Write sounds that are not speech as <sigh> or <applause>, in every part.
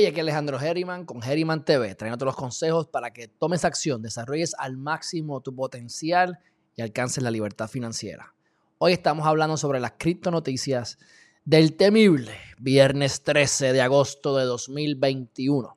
Hey, aquí Alejandro Herriman con Herriman TV, trayendo los consejos para que tomes acción, desarrolles al máximo tu potencial y alcances la libertad financiera. Hoy estamos hablando sobre las criptonoticias del temible viernes 13 de agosto de 2021.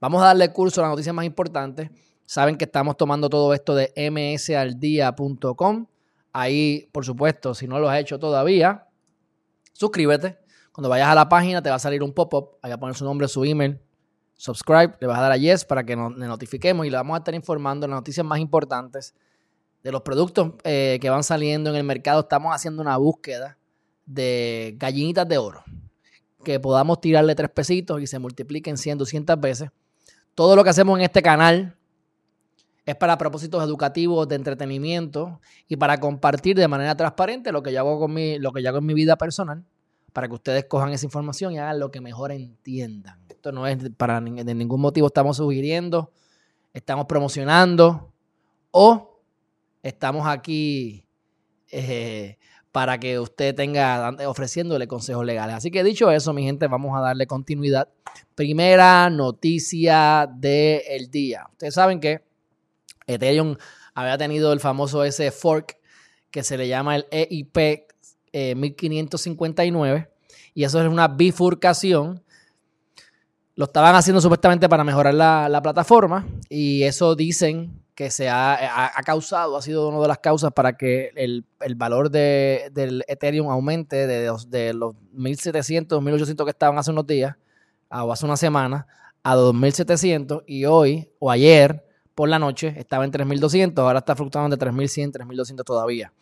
Vamos a darle curso a las noticias más importantes. Saben que estamos tomando todo esto de msaldia.com. Ahí, por supuesto, si no lo has hecho todavía, suscríbete. Cuando vayas a la página te va a salir un pop-up. Ahí va a poner su nombre, su email. Subscribe. Le vas a dar a yes para que nos notifiquemos y le vamos a estar informando las noticias más importantes de los productos eh, que van saliendo en el mercado. Estamos haciendo una búsqueda de gallinitas de oro. Que podamos tirarle tres pesitos y se multipliquen 100, 200 veces todo lo que hacemos en este canal es para propósitos educativos, de entretenimiento y para compartir de manera transparente lo que yo hago, con mi, lo que en mi vida personal, para que ustedes cojan esa información y hagan lo que mejor entiendan. Esto no es para de ningún motivo estamos sugiriendo, estamos promocionando o estamos aquí eh, para que usted tenga ofreciéndole consejos legales. Así que dicho eso, mi gente, vamos a darle continuidad. Primera noticia del día. Ustedes saben que Ethereum había tenido el famoso ese fork que se le llama el EIP 1559 eh, y eso es una bifurcación. Lo estaban haciendo supuestamente para mejorar la, la plataforma y eso dicen que se ha, causado, ha sido una de las causas para que el, valor de, del Ethereum aumente de, de los 1.700, 1.800 que estaban hace unos días, o hace una semana, a 2.700 y hoy o ayer por la noche estaba en 3.200, ahora está fluctuando de 3.100, 3.200 todavía.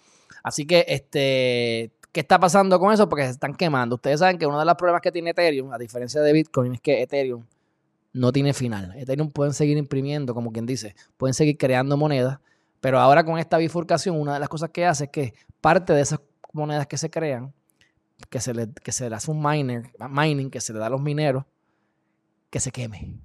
Así que, este, ¿qué está pasando con eso? Porque se están quemando. Ustedes saben que uno de los problemas que tiene Ethereum, a diferencia de Bitcoin, es que Ethereum no tiene final. Ethereum pueden seguir imprimiendo, como quien dice, pueden seguir creando monedas, pero ahora con esta bifurcación, una de las cosas que hace es que parte de esas monedas que se crean, que se le, que se le hace un miner, mining, que se le da a los mineros, que se queme.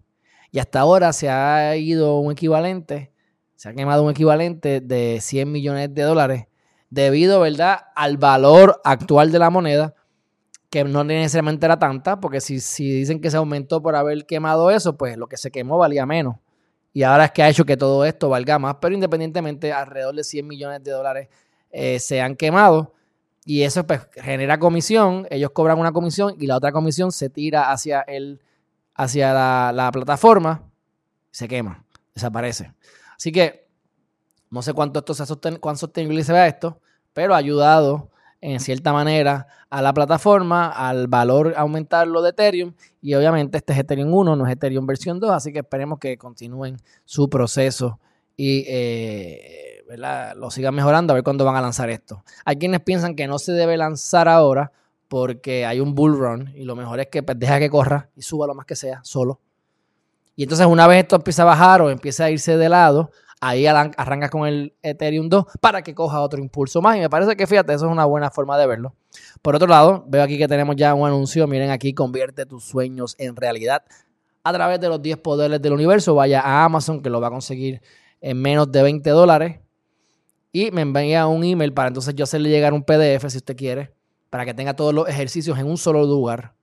Y hasta ahora se ha ido un equivalente, se ha quemado un equivalente de 100 millones de dólares debido, ¿verdad?, al valor actual de la moneda que no necesariamente era tanta, porque si, si dicen que se aumentó por haber quemado eso, pues lo que se quemó valía menos. Y ahora es que ha hecho que todo esto valga más, pero independientemente, alrededor de 100 millones de dólares eh, se han quemado. Y eso pues, genera comisión, ellos cobran una comisión y la otra comisión se tira hacia, el, hacia la, la plataforma, se quema, desaparece. Así que no sé cuánto esto se cuán sostenible se vea esto, pero ha ayudado en cierta manera a la plataforma, al valor aumentarlo de Ethereum y obviamente este es Ethereum 1, no es Ethereum versión 2, así que esperemos que continúen su proceso y eh, lo sigan mejorando a ver cuándo van a lanzar esto. Hay quienes piensan que no se debe lanzar ahora porque hay un bull run y lo mejor es que pues, deja que corra y suba lo más que sea solo. Y entonces una vez esto empieza a bajar o empieza a irse de lado, ahí arrancas con el Ethereum 2 para que coja otro impulso más. Y me parece que, fíjate, eso es una buena forma de verlo. Por otro lado, veo aquí que tenemos ya un anuncio. Miren aquí, convierte tus sueños en realidad a través de los 10 poderes del universo. Vaya a Amazon, que lo va a conseguir en menos de 20 dólares. Y me envía un email para entonces yo hacerle llegar un PDF, si usted quiere, para que tenga todos los ejercicios en un solo lugar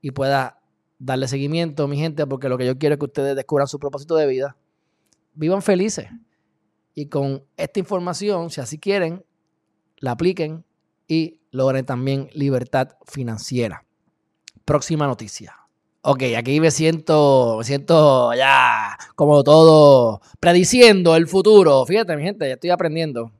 y pueda darle seguimiento, mi gente, porque lo que yo quiero es que ustedes descubran su propósito de vida vivan felices. Y con esta información, si así quieren, la apliquen y logren también libertad financiera. Próxima noticia. Ok, aquí me siento, me siento ya como todo prediciendo el futuro. Fíjate, mi gente, ya estoy aprendiendo.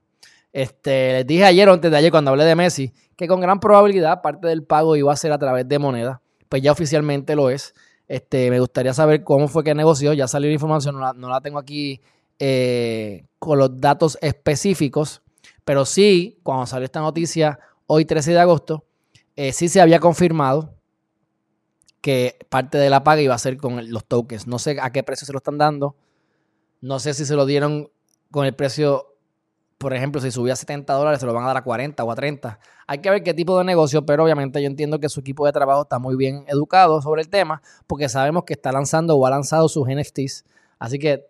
Este, les dije ayer o antes de ayer cuando hablé de Messi que con gran probabilidad parte del pago iba a ser a través de moneda. Pues ya oficialmente lo es. Este, me gustaría saber cómo fue que negoció. Ya salió la información, no la, tengo aquí eh, con los datos específicos. Pero sí, cuando salió esta noticia, hoy 13 de agosto, eh, sí se había confirmado que parte de la paga iba a ser con los tokens. No sé a qué precio se lo están dando. No sé si se lo dieron con el precio por ejemplo, si subía a 70 dólares, se lo van a dar a 40 o a 30. Hay que ver qué tipo de negocio, pero obviamente yo entiendo que su equipo de trabajo está muy bien educado sobre el tema, porque sabemos que está lanzando o ha lanzado sus NFTs. Así que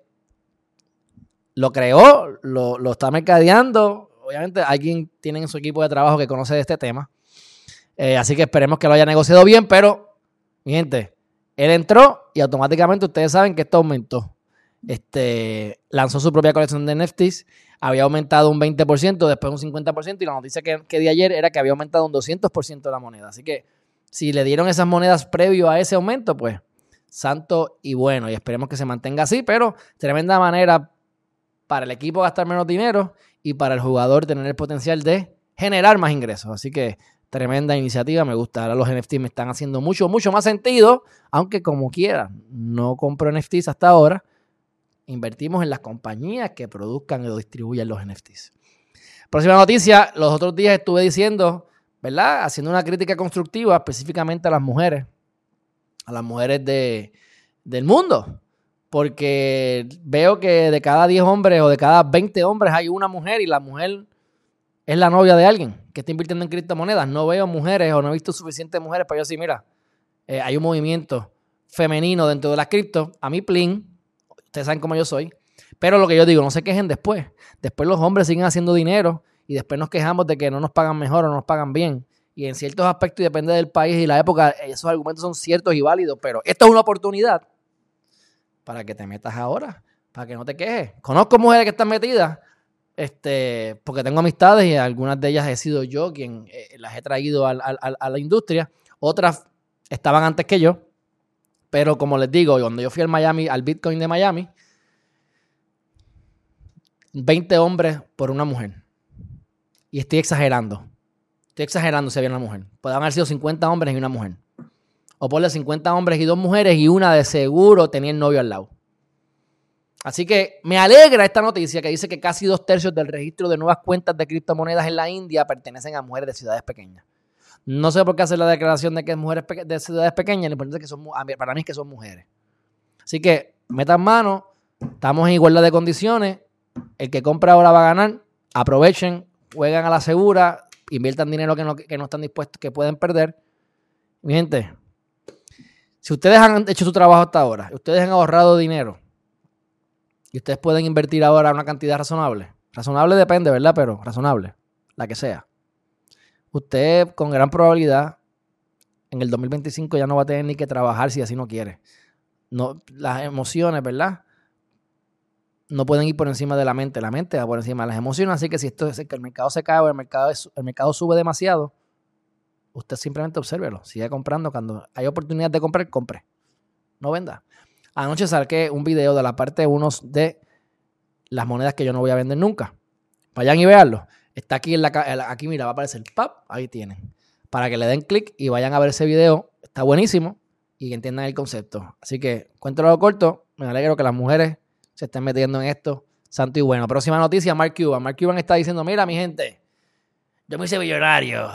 lo creó, lo, está mercadeando. Obviamente alguien tiene en su equipo de trabajo que conoce de este tema. Eh, así que esperemos que lo haya negociado bien, pero, mi gente, él entró y automáticamente ustedes saben que esto aumentó. Este, lanzó su propia colección de NFTs había aumentado un 20%, después un 50%, y la noticia que, que di ayer era que había aumentado un 200% la moneda. Así que si le dieron esas monedas previo a ese aumento, pues santo y bueno, y esperemos que se mantenga así, pero tremenda manera para el equipo gastar menos dinero y para el jugador tener el potencial de generar más ingresos. Así que tremenda iniciativa, me gusta. Ahora los NFTs me están haciendo mucho, mucho más sentido, aunque como quiera, no compro NFTs hasta ahora, Invertimos en las compañías que produzcan o distribuyan los NFTs. Próxima noticia, los otros días estuve diciendo, ¿verdad? Haciendo una crítica constructiva específicamente a las mujeres, a las mujeres de, del mundo. Porque veo que de cada 10 hombres o de cada 20 hombres hay una mujer y la mujer es la novia de alguien que está invirtiendo en criptomonedas. No veo mujeres o no he visto suficientes mujeres para yo decir, mira, eh, hay un movimiento femenino dentro de las cripto. A mí, Plin, Ustedes saben cómo yo soy. Pero lo que yo digo, no se quejen después. Después los hombres siguen haciendo dinero y después nos quejamos de que no nos pagan mejor o no nos pagan bien. Y en ciertos aspectos, y depende del país y la época, esos argumentos son ciertos y válidos. Pero esto es una oportunidad para que te metas ahora, para que no te quejes. Conozco mujeres que están metidas, este, porque tengo amistades y algunas de ellas he sido yo quien eh, las he traído a la industria. Otras estaban antes que yo pero como les digo, cuando yo fui al Miami, al Bitcoin de Miami, 20 hombres por una mujer. Y estoy exagerando. Estoy exagerando si había una mujer. Pueden haber sido 50 hombres y una mujer. O ponle 50 hombres y dos mujeres y una de seguro tenía el novio al lado. Así que me alegra esta noticia que dice que casi dos tercios del registro de nuevas cuentas de criptomonedas en la India pertenecen a mujeres de ciudades pequeñas. No sé por qué hacer la declaración de que es mujeres de ciudades pequeñas, ni que son, para mí es que son mujeres. Así que metan mano, estamos en igualdad de condiciones. El que compra ahora va a ganar. Aprovechen, juegan a la segura, inviertan dinero que no, que no están dispuestos, que pueden perder. Mi gente, si ustedes han hecho su trabajo hasta ahora, ustedes han ahorrado dinero y ustedes pueden invertir ahora una cantidad razonable. Razonable depende, ¿verdad? Pero razonable, la que sea usted con gran probabilidad en el 2025 ya no va a tener ni que trabajar si así no quiere. No, las emociones, ¿verdad? No pueden ir por encima de la mente. La mente va por encima de las emociones. Así que si esto es que el mercado se cae o el mercado, el mercado sube demasiado, usted simplemente obsérvelo. Sigue comprando. Cuando hay oportunidad de comprar, compre. No venda. Anoche saqué un video de la parte 1 de las monedas que yo no voy a vender nunca. Vayan y véanlo. Está aquí en la aquí, mira, va a aparecer ¡pap! Ahí tienen. Para que le den clic y vayan a ver ese video. Está buenísimo y que entiendan el concepto. Así que, cuéntelo corto. Me alegro que las mujeres se estén metiendo en esto. Santo y bueno. Próxima noticia, Mark Cuban. Mark Cuban está diciendo, mira, mi gente, yo me hice millonario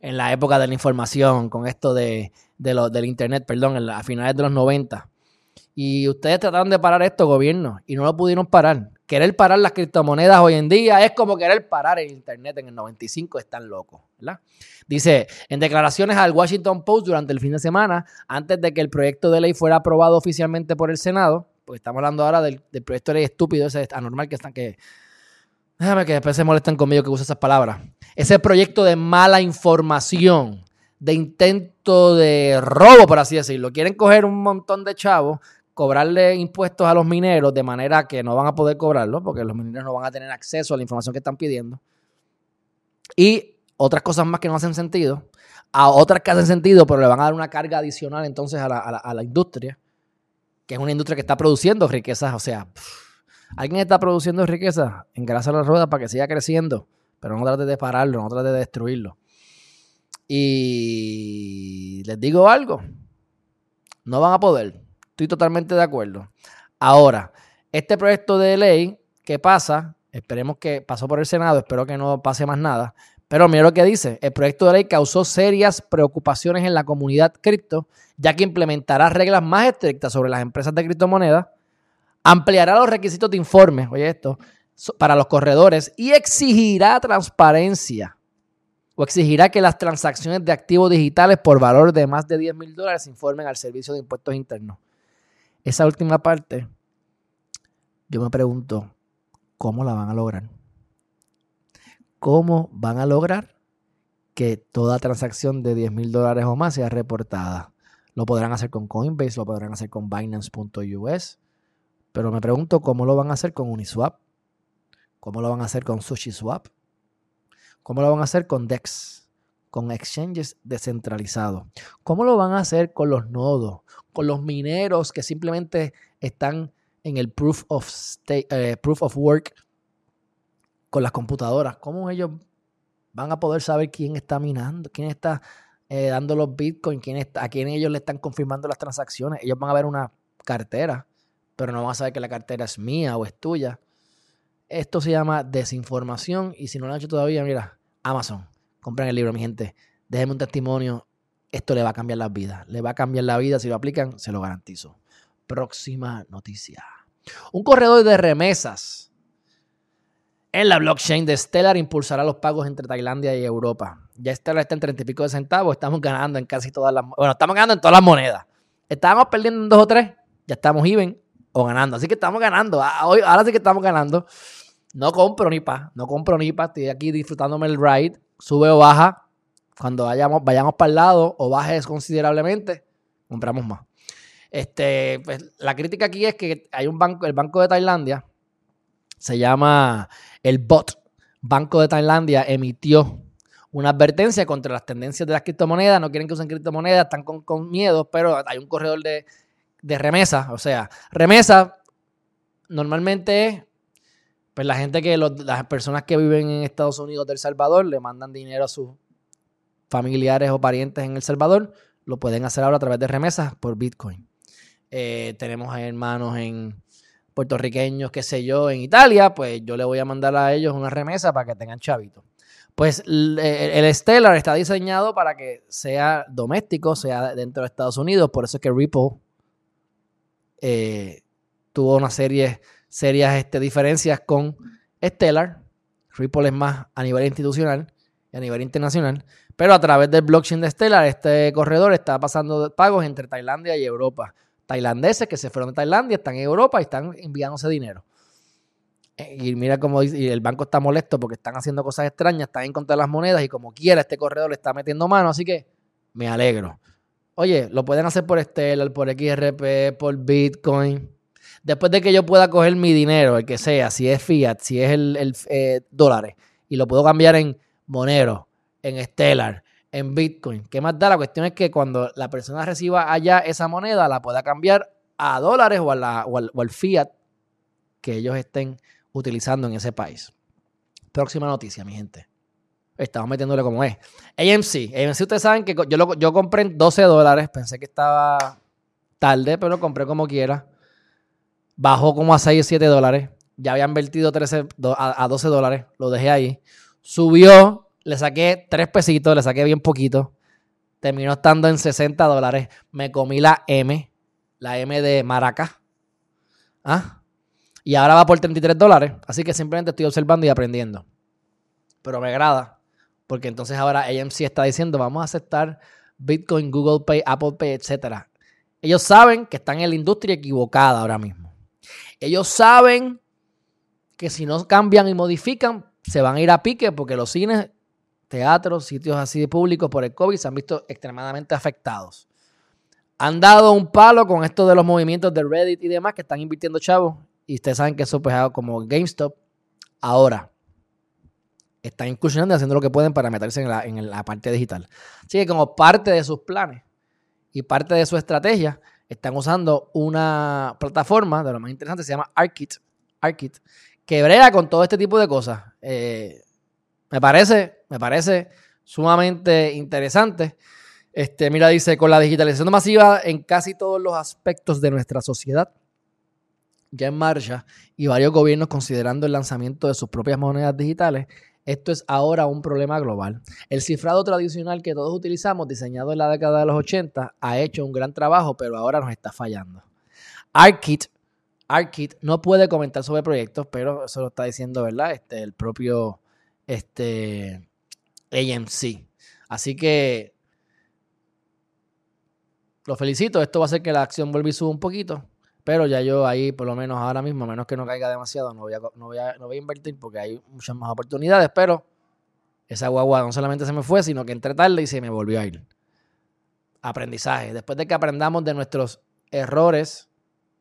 en la época de la información, con esto de, del internet, perdón, a finales de los 90. Y ustedes trataron de parar esto, gobierno, y no lo pudieron parar querer parar las criptomonedas hoy en día es como querer parar el Internet en el 95, están locos, ¿verdad? Dice, en declaraciones al Washington Post durante el fin de semana, antes de que el proyecto de ley fuera aprobado oficialmente por el Senado, pues estamos hablando ahora del, proyecto de ley estúpido, ese anormal que están que... Déjame que después se molesten conmigo que use esas palabras. Ese proyecto de mala información, de intento de robo, por así decirlo. Quieren coger un montón de chavos cobrarle impuestos a los mineros de manera que no van a poder cobrarlo, porque los mineros no van a tener acceso a la información que están pidiendo. Y otras cosas más que no hacen sentido, a otras que hacen sentido, pero le van a dar una carga adicional entonces a la, industria, que es una industria que está produciendo riquezas, o sea, alguien está produciendo riquezas, engrasa la rueda para que siga creciendo, pero no trate de pararlo, no trate de destruirlo. Y les digo algo, no van a poder. Estoy totalmente de acuerdo. Ahora, este proyecto de ley que pasa, esperemos que pasó por el Senado, espero que no pase más nada. Pero mira lo que dice, el proyecto de ley causó serias preocupaciones en la comunidad cripto, ya que implementará reglas más estrictas sobre las empresas de criptomonedas, ampliará los requisitos de informe, oye esto, para los corredores y exigirá transparencia o exigirá que las transacciones de activos digitales por valor de más de 10 mil dólares informen al Servicio de Impuestos Internos. Esa última parte, yo me pregunto, ¿cómo la van a lograr? ¿Cómo van a lograr que toda transacción de 10 mil dólares o más sea reportada? Lo podrán hacer con Coinbase, lo podrán hacer con Binance.us, pero me pregunto cómo lo van a hacer con Uniswap, cómo lo van a hacer con SushiSwap, ¿Cómo lo van a hacer con DEX? Con exchanges descentralizados. ¿Cómo lo van a hacer con los nodos? Con los mineros que simplemente están en el proof of, eh, proof of work con las computadoras. ¿Cómo ellos van a poder saber quién está minando, quién está eh, dando los bitcoins, quién a quién ellos le están confirmando las transacciones? Ellos van a ver una cartera, pero no van a saber que la cartera es mía o es tuya. Esto se llama desinformación y si no lo han hecho todavía, mira, Amazon, compren el libro, mi gente. Déjenme un testimonio. Esto le va a cambiar la vida. Le va a cambiar la vida si lo aplican, se lo garantizo. Próxima noticia. Un corredor de remesas en la blockchain de Stellar impulsará los pagos entre Tailandia y Europa. Ya Stellar está en 30 y pico de centavos. Estamos ganando en casi todas las. Bueno, estamos ganando en todas las monedas. Estábamos perdiendo en dos o tres. Ya estamos even o ganando. Así que estamos ganando. Ah, ahora sí que estamos ganando. No compro ni pa, no compro ni pa. Estoy aquí disfrutándome el ride. Sube o baja. Cuando vayamos, vayamos para el lado o bajes considerablemente, compramos más. Este, pues, la crítica aquí es que hay un banco, el Banco de Tailandia, se llama el BOT, Banco de Tailandia, emitió una advertencia contra las tendencias de las criptomonedas. No quieren que usen criptomonedas, están con, con miedo, pero hay un corredor de de remesa. O sea, remesa normalmente es pues la gente que las personas que viven en Estados Unidos del Salvador le mandan dinero a sus familiares o parientes en El Salvador, lo pueden hacer ahora a través de remesas por Bitcoin. Eh, tenemos hermanos en puertorriqueños, qué sé yo, en Italia, pues yo le voy a mandar a ellos una remesa para que tengan chavito. Pues el, el Stellar está diseñado para que sea doméstico, sea dentro de Estados Unidos, por eso es que Ripple eh, tuvo una serie, serias este, diferencias con Stellar. Ripple es más a nivel institucional y a nivel internacional. Pero a través del blockchain de Stellar, este corredor está pasando pagos entre Tailandia y Europa. Tailandeses que se fueron de Tailandia están en Europa y están enviándose dinero. Eh, y mira cómo y el banco está molesto porque están haciendo cosas extrañas, están en contra de las monedas y como quiera este corredor le está metiendo mano. Así que me alegro. Oye, lo pueden hacer por Stellar, por XRP, por Bitcoin. Después de que yo pueda coger mi dinero, el que sea, si es fiat, si es el, eh, dólares, y lo puedo cambiar en Monero, en Stellar, en Bitcoin. ¿Qué más da? La cuestión es que cuando la persona reciba allá esa moneda, la pueda cambiar a dólares o, o al fiat que ellos estén utilizando en ese país. Próxima noticia, mi gente. Estamos metiéndole como es. AMC. AMC, ustedes saben que yo, lo, yo compré en 12 dólares. Pensé que estaba tarde, pero lo compré como quiera. Bajó como a 6 o 7 dólares. Ya había invertido 13, a, 12 dólares. Lo dejé ahí. Subió. Le saqué 3 pesitos. Le saqué bien poquito. Terminó estando en 60 dólares. Me comí la M. La M de Maraca. ¿Ah? Y ahora va por 33 dólares. Así que simplemente estoy observando y aprendiendo. Pero me agrada porque entonces ahora AMC está diciendo, vamos a aceptar Bitcoin, Google Pay, Apple Pay, etc. Ellos saben que están en la industria equivocada ahora mismo. Ellos saben que si no cambian y modifican, se van a ir a pique porque los cines, teatros, sitios así de públicos por el COVID se han visto extremadamente afectados. Han dado un palo con esto de los movimientos de Reddit y demás que están invirtiendo chavos. Y ustedes saben que eso pues como GameStop. Ahora, están incursionando y haciendo lo que pueden para meterse en la, en la parte digital. Así que como parte de sus planes y parte de su estrategia, están usando una plataforma de lo más interesante, se llama Arkit, Arkit que brega con todo este tipo de cosas. Eh, me parece, me parece sumamente interesante. Este, mira, dice, con la digitalización masiva en casi todos los aspectos de nuestra sociedad, ya en marcha, y varios gobiernos considerando el lanzamiento de sus propias monedas digitales, esto es ahora un problema global. El cifrado tradicional que todos utilizamos, diseñado en la década de los 80, ha hecho un gran trabajo, pero ahora nos está fallando. ARKit ARKit no puede comentar sobre proyectos, pero eso lo está diciendo, ¿verdad? Este, el propio este, AMC. Así que lo felicito. Esto va a hacer que la acción vuelva y suba un poquito. Pero ya yo ahí, por lo menos ahora mismo, a menos que no caiga demasiado, no voy a, no voy a, no voy a invertir porque hay muchas más oportunidades. Pero esa guagua no solamente se me fue, sino que entré tarde y se me volvió a ir. Aprendizaje. Después de que aprendamos de nuestros errores,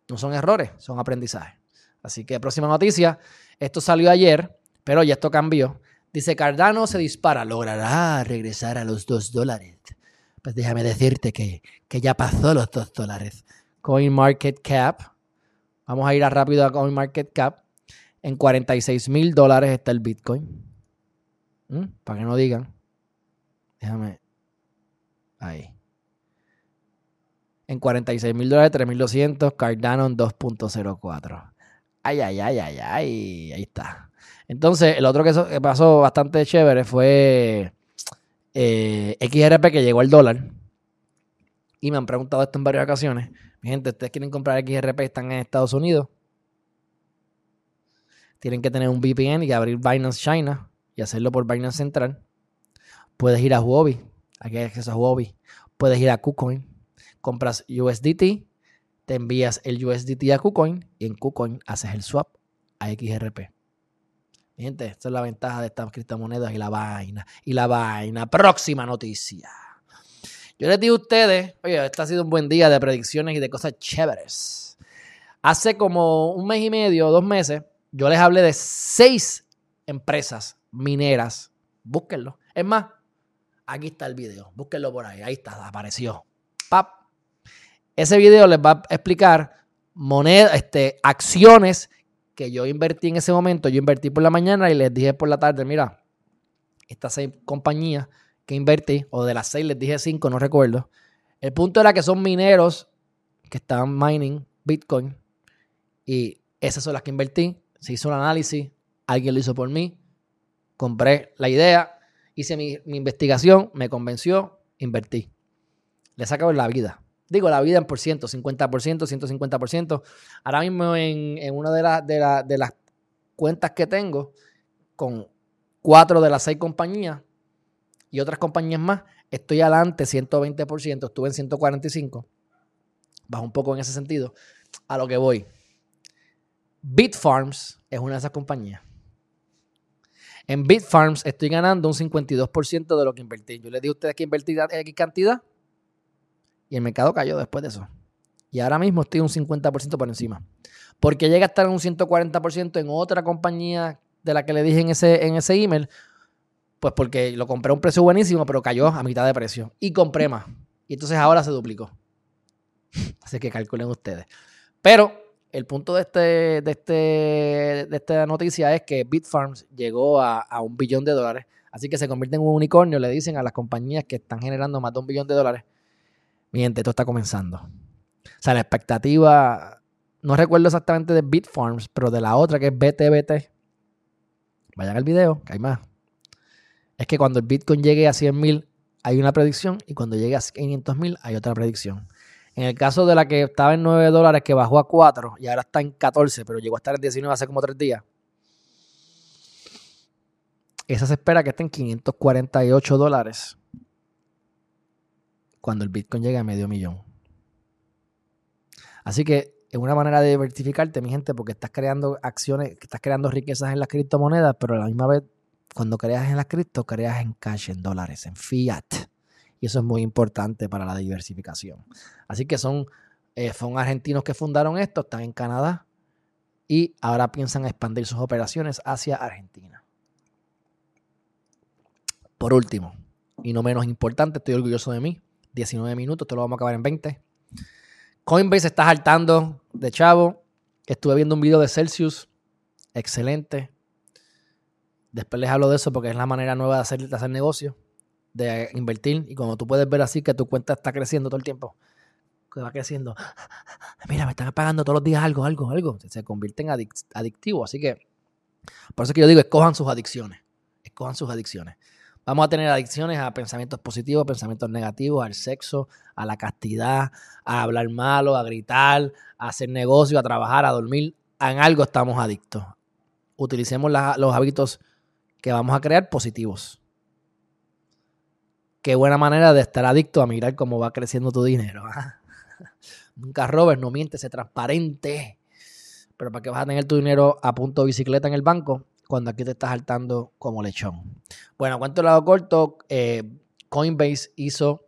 no son errores, son aprendizajes. Así que próxima noticia. Esto salió ayer, pero ya esto cambió. Dice Cardano se dispara, logrará regresar a los 2 dólares. Pues déjame decirte que, que ya pasó los 2 dólares. CoinMarketCap. Vamos a ir a rápido a CoinMarketCap. En 46 mil dólares está el Bitcoin. ¿Mm? Para que no digan. Déjame. Ahí. En 46 mil dólares, 3200. Cardano en 2.04. Ay, ay, ay, ay, ay. Ahí está. Entonces, el otro que pasó bastante chévere fue eh, XRP que llegó al dólar. Y me han preguntado esto en varias ocasiones. Mi gente, ustedes quieren comprar XRP, están en Estados Unidos. Tienen que tener un VPN y abrir Binance China y hacerlo por Binance Central. Puedes ir a Huobi. Aquí hay acceso a Huobi. Puedes ir a KuCoin. Compras USDT. Te envías el USDT a KuCoin y en KuCoin haces el swap a XRP. Gente, esta es la ventaja de estas criptomonedas y la vaina. Y la vaina. Próxima noticia. Yo les digo a ustedes, oye, este ha sido un buen día de predicciones y de cosas chéveres. Hace como un mes y medio, dos meses, yo les hablé de seis empresas mineras. Búsquenlo. Es más, aquí está el video. Búsquenlo por ahí. Ahí está, apareció. Pap. Ese video les va a explicar monedas, este, acciones que yo invertí en ese momento, yo invertí por la mañana y les dije por la tarde, mira, estas seis compañías que invertí, o de las seis les dije cinco, no recuerdo. El punto era que son mineros que estaban mining Bitcoin y esas son las que invertí. Se hizo un análisis, alguien lo hizo por mí, compré la idea, hice mi, investigación, me convenció, invertí. Le sacado la vida. Digo, la vida en por ciento, 50%, 150%. Ahora mismo en, una de, de, las cuentas que tengo, con cuatro de las seis compañías y otras compañías más, estoy adelante 120%, estuve en 145. Bajo un poco en ese sentido. A lo que voy. Bitfarms es una de esas compañías. En Bitfarms estoy ganando un 52% de lo que invertí. Yo les di a ustedes que invertir X cantidad y el mercado cayó después de eso. Y ahora mismo estoy un 50% por encima. Porque llega a estar en un 140% en otra compañía de la que le dije en ese, en ese email. Pues porque lo compré a un precio buenísimo, pero cayó a mitad de precio. Y compré más. Y entonces ahora se duplicó. Así que calculen ustedes. Pero el punto de, este, de, este, de esta noticia es que Bitfarms llegó a, un billón de dólares. Así que se convierte en un unicornio. Le dicen a las compañías que están generando más de un billón de dólares mi gente, esto está comenzando. O sea, la expectativa, no recuerdo exactamente de Bitfarms, pero de la otra que es BTBT. Vayan al video, que hay más. Es que cuando el Bitcoin llegue a 100 mil, hay una predicción, y cuando llegue a 500 mil, hay otra predicción. En el caso de la que estaba en 9 dólares, que bajó a 4 y ahora está en 14, pero llegó a estar en 19 hace como 3 días. Esa se espera que esté en 548 dólares cuando el Bitcoin llegue a medio millón. Así que es una manera de diversificarte, mi gente, porque estás creando acciones, estás creando riquezas en las criptomonedas, pero a la misma vez, cuando creas en las cripto, creas en cash, en dólares, en fiat. Y eso es muy importante para la diversificación. Así que son, eh, son argentinos que fundaron esto, están en Canadá y ahora piensan expandir sus operaciones hacia Argentina. Por último, y no menos importante, estoy orgulloso de mí. 19 minutos, esto lo vamos a acabar en 20. Coinbase está saltando de chavo. Estuve viendo un video de Celsius. Excelente. Después les hablo de eso porque es la manera nueva de hacer, de hacer negocio, de invertir. Y como tú puedes ver así que tu cuenta está creciendo todo el tiempo, que va creciendo. <laughs> Mira, me están pagando todos los días algo, algo, algo. Se convierte en adictivo. Así que, por eso que yo digo, escojan sus adicciones. Escojan sus adicciones. Vamos a tener adicciones a pensamientos positivos, pensamientos negativos, al sexo, a la castidad, a hablar malo, a gritar, a hacer negocio, a trabajar, a dormir. En algo estamos adictos. Utilicemos los hábitos que vamos a crear positivos. Qué buena manera de estar adicto a mirar cómo va creciendo tu dinero. ¿ah? <laughs> Nunca robes, no mientes, sé transparente. Pero ¿para qué vas a tener tu dinero a punto de bicicleta en el banco cuando aquí te estás saltando como lechón? Bueno, cuento el lado corto. Eh, Coinbase hizo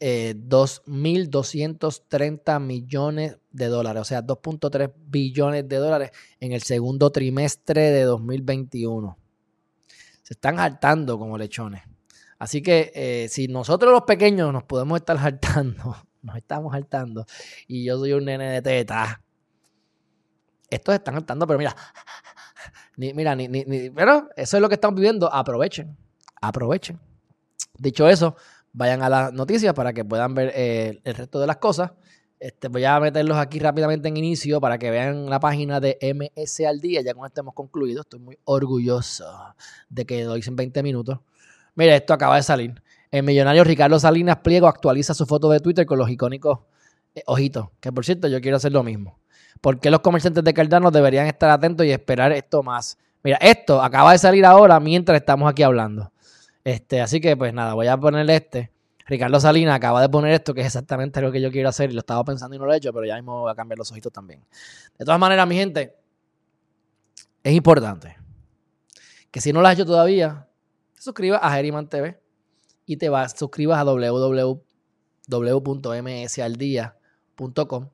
2.230 eh, millones de dólares, o sea, 2.3 billones de dólares en el segundo trimestre de 2021. Se están hartando como lechones. Así que eh, si nosotros los pequeños nos podemos estar hartando, <laughs> nos estamos hartando, y yo soy un nene de teta, estos están hartando, pero mira, <laughs> mira, ni, pero eso es lo que estamos viviendo. Aprovechen, aprovechen. Dicho eso, vayan a las noticias para que puedan ver eh, el resto de las cosas. Este, voy a meterlos aquí rápidamente en inicio para que vean la página de MS al día. Ya con esto hemos concluido. Estoy muy orgulloso de que lo hice en 20 minutos. Mira, esto acaba de salir. El millonario Ricardo Salinas Pliego actualiza su foto de Twitter con los icónicos eh, ojitos. Que por cierto, yo quiero hacer lo mismo. ¿Por qué los comerciantes de Cardano deberían estar atentos y esperar esto más? Mira, esto acaba de salir ahora mientras estamos aquí hablando. Este, así que, pues nada, voy a ponerle este. Ricardo Salinas acaba de poner esto, que es exactamente lo que yo quiero hacer y lo estaba pensando y no lo he hecho, pero ya mismo voy a cambiar los ojitos también. De todas maneras, mi gente, es importante que si no lo has hecho todavía, te suscribas a Geriman TV y te vas, suscribas a www.msaldia.com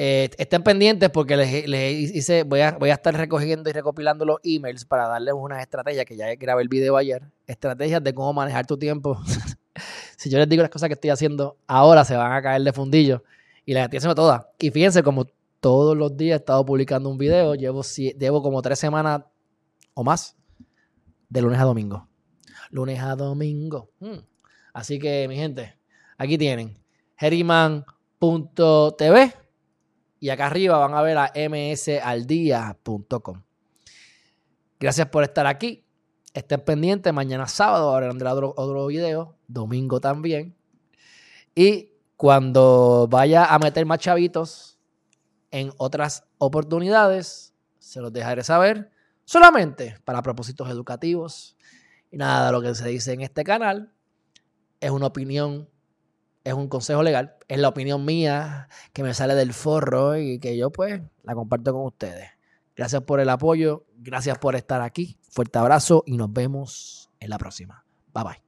eh, estén pendientes porque les, hice, voy a, voy a estar recogiendo y recopilando los emails para darles unas estrategias que ya grabé el video ayer. Estrategias de cómo manejar tu tiempo. <laughs> si yo les digo las cosas que estoy haciendo ahora, se van a caer de fundillo. Y las estoy haciendo todas. Y fíjense, como todos los días he estado publicando un video, llevo, llevo como tres semanas o más de lunes a domingo. Lunes a domingo. Hmm. Así que, mi gente, aquí tienen heriman.tv y acá arriba van a ver a msaldia.com. Gracias por estar aquí. Estén pendientes. Mañana sábado habrá otro, otro video. Domingo también. Y cuando vaya a meter más chavitos en otras oportunidades, se los dejaré saber. Solamente para propósitos educativos. Y nada, lo que se dice en este canal es una opinión es un consejo legal, es la opinión mía que me sale del forro y que yo pues la comparto con ustedes. Gracias por el apoyo, gracias por estar aquí, fuerte abrazo y nos vemos en la próxima. Bye bye.